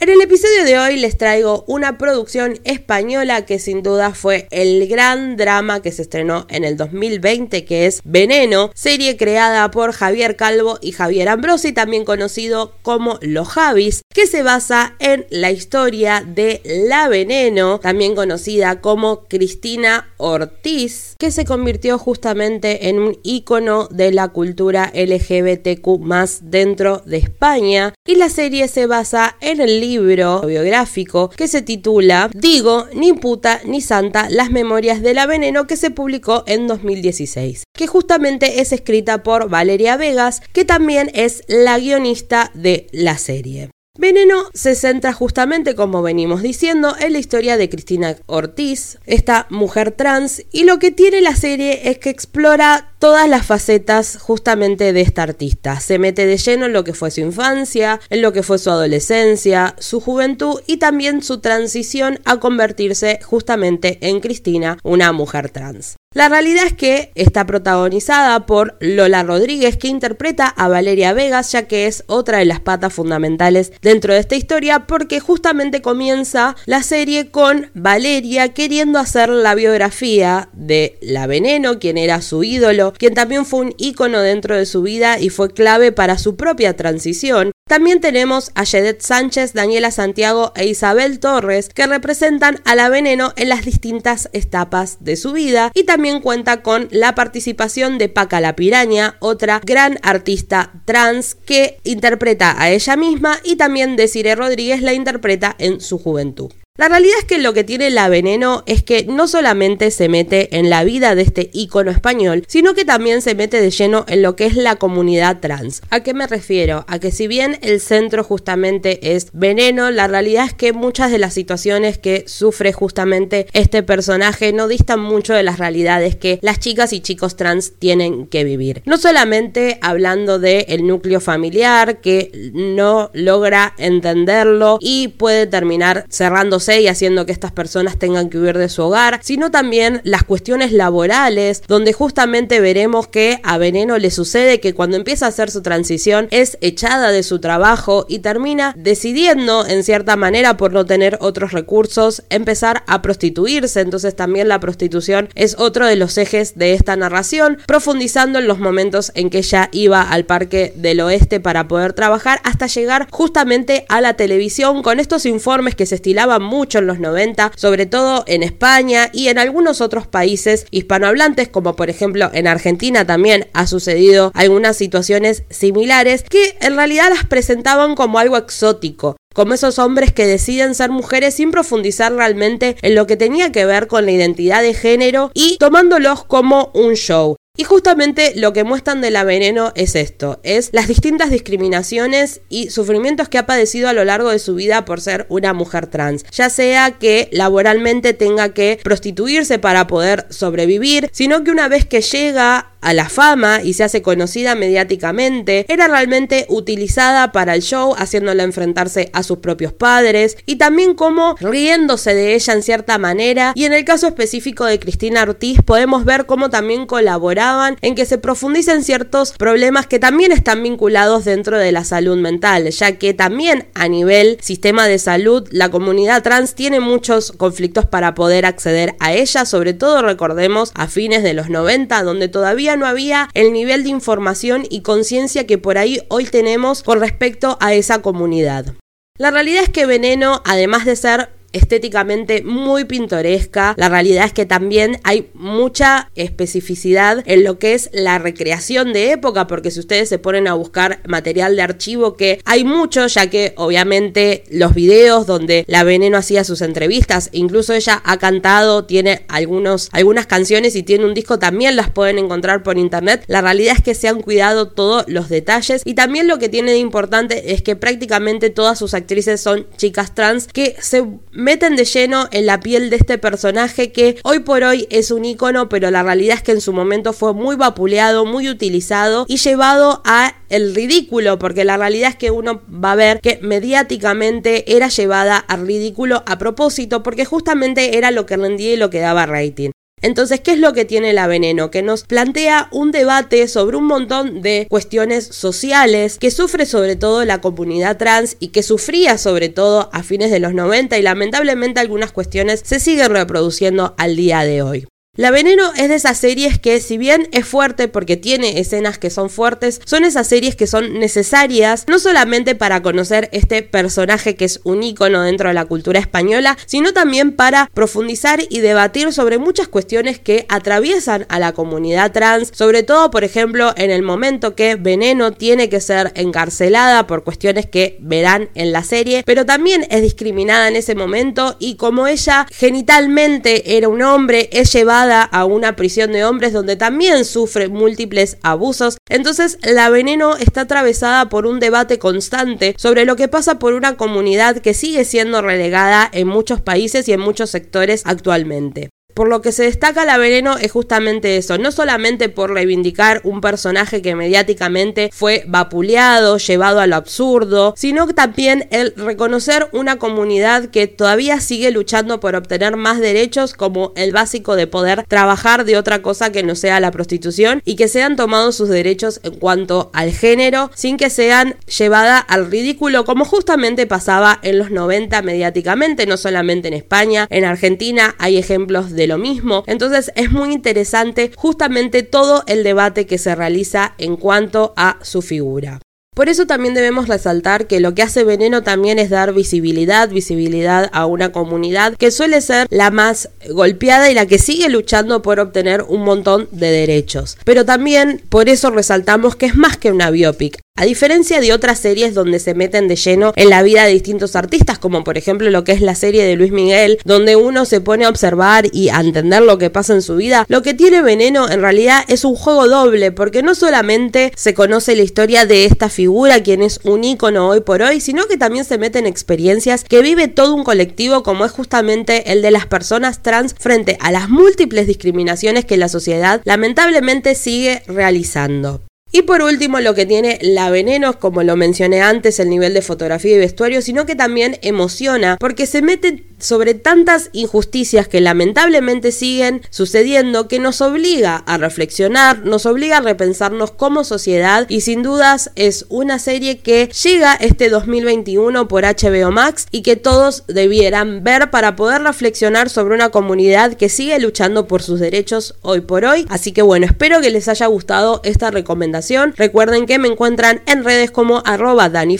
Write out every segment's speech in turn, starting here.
en el episodio de hoy les traigo una producción española que sin duda fue el gran drama que se estrenó en el 2020 que es Veneno, serie creada por Javier Calvo y Javier Ambrosi, también conocido como Los Javis, que se basa en la historia de La Veneno, también conocida como Cristina Ortiz, que se convirtió justamente en un ícono de la cultura LGBTQ dentro de España. Y la serie se basa en el libro biográfico que se titula Digo, ni puta ni santa, las memorias de la veneno que se publicó en 2016, que justamente es escrita por Valeria Vegas, que también es la guionista de la serie. Veneno se centra justamente, como venimos diciendo, en la historia de Cristina Ortiz, esta mujer trans, y lo que tiene la serie es que explora todas las facetas justamente de esta artista. Se mete de lleno en lo que fue su infancia, en lo que fue su adolescencia, su juventud y también su transición a convertirse justamente en Cristina, una mujer trans. La realidad es que está protagonizada por Lola Rodríguez, que interpreta a Valeria Vegas, ya que es otra de las patas fundamentales dentro de esta historia, porque justamente comienza la serie con Valeria queriendo hacer la biografía de La Veneno, quien era su ídolo, quien también fue un ícono dentro de su vida y fue clave para su propia transición. También tenemos a Yedet Sánchez, Daniela Santiago e Isabel Torres, que representan a la veneno en las distintas etapas de su vida. Y también cuenta con la participación de Paca la Piraña, otra gran artista trans que interpreta a ella misma y también Desiree Rodríguez la interpreta en su juventud. La realidad es que lo que tiene la veneno es que no solamente se mete en la vida de este ícono español, sino que también se mete de lleno en lo que es la comunidad trans. ¿A qué me refiero? A que si bien el centro justamente es veneno, la realidad es que muchas de las situaciones que sufre justamente este personaje no distan mucho de las realidades que las chicas y chicos trans tienen que vivir. No solamente hablando del el núcleo familiar que no logra entenderlo y puede terminar cerrándose y haciendo que estas personas tengan que huir de su hogar, sino también las cuestiones laborales, donde justamente veremos que a Veneno le sucede que cuando empieza a hacer su transición es echada de su trabajo y termina decidiendo en cierta manera por no tener otros recursos empezar a prostituirse, entonces también la prostitución es otro de los ejes de esta narración, profundizando en los momentos en que ella iba al parque del oeste para poder trabajar hasta llegar justamente a la televisión con estos informes que se estilaban mucho en los 90, sobre todo en España y en algunos otros países hispanohablantes, como por ejemplo en Argentina también ha sucedido algunas situaciones similares que en realidad las presentaban como algo exótico como esos hombres que deciden ser mujeres sin profundizar realmente en lo que tenía que ver con la identidad de género y tomándolos como un show. Y justamente lo que muestran de la veneno es esto, es las distintas discriminaciones y sufrimientos que ha padecido a lo largo de su vida por ser una mujer trans, ya sea que laboralmente tenga que prostituirse para poder sobrevivir, sino que una vez que llega a la fama y se hace conocida mediáticamente, era realmente utilizada para el show, haciéndola enfrentarse a sus propios padres y también como riéndose de ella en cierta manera. Y en el caso específico de Cristina Ortiz podemos ver cómo también colaboraban en que se profundicen ciertos problemas que también están vinculados dentro de la salud mental, ya que también a nivel sistema de salud la comunidad trans tiene muchos conflictos para poder acceder a ella, sobre todo recordemos a fines de los 90 donde todavía no había el nivel de información y conciencia que por ahí hoy tenemos con respecto a esa comunidad. La realidad es que Veneno, además de ser estéticamente muy pintoresca. La realidad es que también hay mucha especificidad en lo que es la recreación de época, porque si ustedes se ponen a buscar material de archivo, que hay mucho, ya que obviamente los videos donde la Veneno hacía sus entrevistas, incluso ella ha cantado, tiene algunos, algunas canciones y tiene un disco, también las pueden encontrar por internet. La realidad es que se han cuidado todos los detalles y también lo que tiene de importante es que prácticamente todas sus actrices son chicas trans que se meten de lleno en la piel de este personaje que hoy por hoy es un ícono, pero la realidad es que en su momento fue muy vapuleado, muy utilizado y llevado a el ridículo, porque la realidad es que uno va a ver que mediáticamente era llevada al ridículo a propósito, porque justamente era lo que rendía y lo que daba rating. Entonces, ¿qué es lo que tiene la veneno? Que nos plantea un debate sobre un montón de cuestiones sociales que sufre sobre todo la comunidad trans y que sufría sobre todo a fines de los 90 y lamentablemente algunas cuestiones se siguen reproduciendo al día de hoy. La Veneno es de esas series que si bien es fuerte porque tiene escenas que son fuertes, son esas series que son necesarias no solamente para conocer este personaje que es un ícono dentro de la cultura española, sino también para profundizar y debatir sobre muchas cuestiones que atraviesan a la comunidad trans, sobre todo por ejemplo en el momento que Veneno tiene que ser encarcelada por cuestiones que verán en la serie, pero también es discriminada en ese momento y como ella genitalmente era un hombre, es llevada a una prisión de hombres donde también sufre múltiples abusos. Entonces la veneno está atravesada por un debate constante sobre lo que pasa por una comunidad que sigue siendo relegada en muchos países y en muchos sectores actualmente. Por lo que se destaca la veneno es justamente eso, no solamente por reivindicar un personaje que mediáticamente fue vapuleado, llevado a lo absurdo, sino también el reconocer una comunidad que todavía sigue luchando por obtener más derechos como el básico de poder trabajar de otra cosa que no sea la prostitución y que sean tomados sus derechos en cuanto al género sin que sean llevada al ridículo como justamente pasaba en los 90 mediáticamente, no solamente en España, en Argentina hay ejemplos de lo mismo. Entonces es muy interesante justamente todo el debate que se realiza en cuanto a su figura. Por eso también debemos resaltar que lo que hace Veneno también es dar visibilidad, visibilidad a una comunidad que suele ser la más golpeada y la que sigue luchando por obtener un montón de derechos. Pero también por eso resaltamos que es más que una biopic. A diferencia de otras series donde se meten de lleno en la vida de distintos artistas, como por ejemplo lo que es la serie de Luis Miguel, donde uno se pone a observar y a entender lo que pasa en su vida, lo que tiene Veneno en realidad es un juego doble, porque no solamente se conoce la historia de esta figura, quien es un ícono hoy por hoy, sino que también se meten experiencias que vive todo un colectivo como es justamente el de las personas trans frente a las múltiples discriminaciones que la sociedad lamentablemente sigue realizando. Y por último, lo que tiene la veneno, como lo mencioné antes, el nivel de fotografía y vestuario, sino que también emociona, porque se mete sobre tantas injusticias que lamentablemente siguen sucediendo que nos obliga a reflexionar, nos obliga a repensarnos como sociedad y sin dudas es una serie que llega este 2021 por HBO Max y que todos debieran ver para poder reflexionar sobre una comunidad que sigue luchando por sus derechos hoy por hoy. Así que bueno, espero que les haya gustado esta recomendación. Recuerden que me encuentran en redes como arroba Dani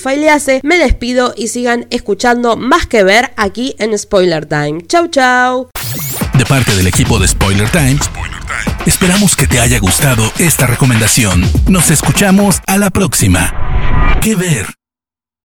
Me despido y sigan escuchando más que ver aquí en Spotify Spoiler Time. Chau, chau. De parte del equipo de Spoiler Time, esperamos que te haya gustado esta recomendación. Nos escuchamos a la próxima. ¿Qué ver?